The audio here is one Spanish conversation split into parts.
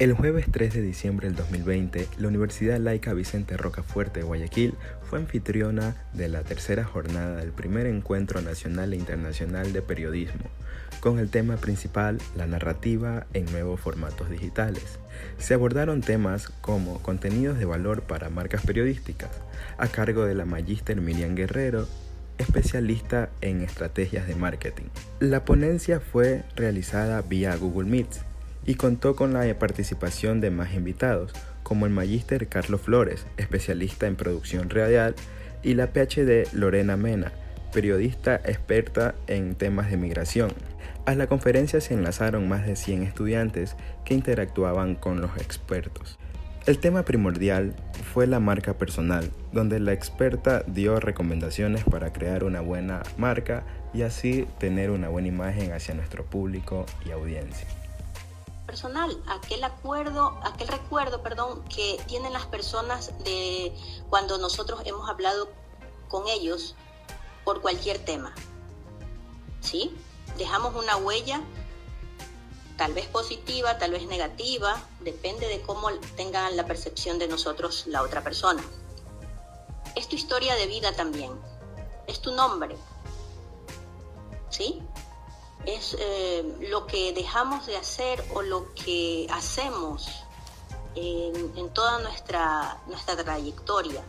El jueves 3 de diciembre del 2020, la Universidad Laica Vicente Rocafuerte de Guayaquil fue anfitriona de la tercera jornada del primer encuentro nacional e internacional de periodismo, con el tema principal la narrativa en nuevos formatos digitales. Se abordaron temas como contenidos de valor para marcas periodísticas, a cargo de la magíster Miriam Guerrero, especialista en estrategias de marketing. La ponencia fue realizada vía Google Meets y contó con la participación de más invitados, como el magíster Carlos Flores, especialista en producción radial, y la PhD Lorena Mena, periodista experta en temas de migración. A la conferencia se enlazaron más de 100 estudiantes que interactuaban con los expertos. El tema primordial fue la marca personal, donde la experta dio recomendaciones para crear una buena marca y así tener una buena imagen hacia nuestro público y audiencia personal, aquel acuerdo, aquel recuerdo, perdón, que tienen las personas de cuando nosotros hemos hablado con ellos por cualquier tema. ¿Sí? Dejamos una huella, tal vez positiva, tal vez negativa, depende de cómo tengan la percepción de nosotros la otra persona. Es tu historia de vida también, es tu nombre, ¿sí? Es eh, lo que dejamos de hacer o lo que hacemos en, toda nuestra, nuestra trayectoria.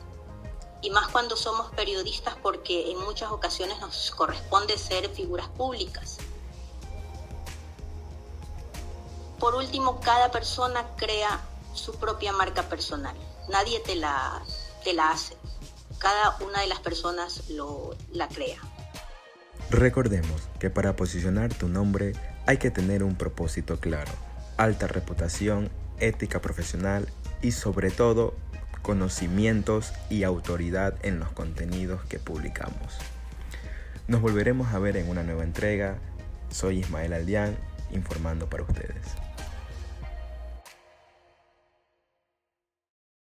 Y más cuando somos periodistas porque en muchas ocasiones nos corresponde ser figuras públicas. Por último, cada persona crea su propia marca personal. Nadie te la, te la hace. Cada una de las personas lo, la crea. Recordemos que para posicionar tu nombre hay que tener un propósito claro, alta reputación, ética profesional y sobre todo conocimientos y autoridad en los contenidos que publicamos. Nos volveremos a ver en una nueva entrega. Soy Ismael Aldián, informando para ustedes.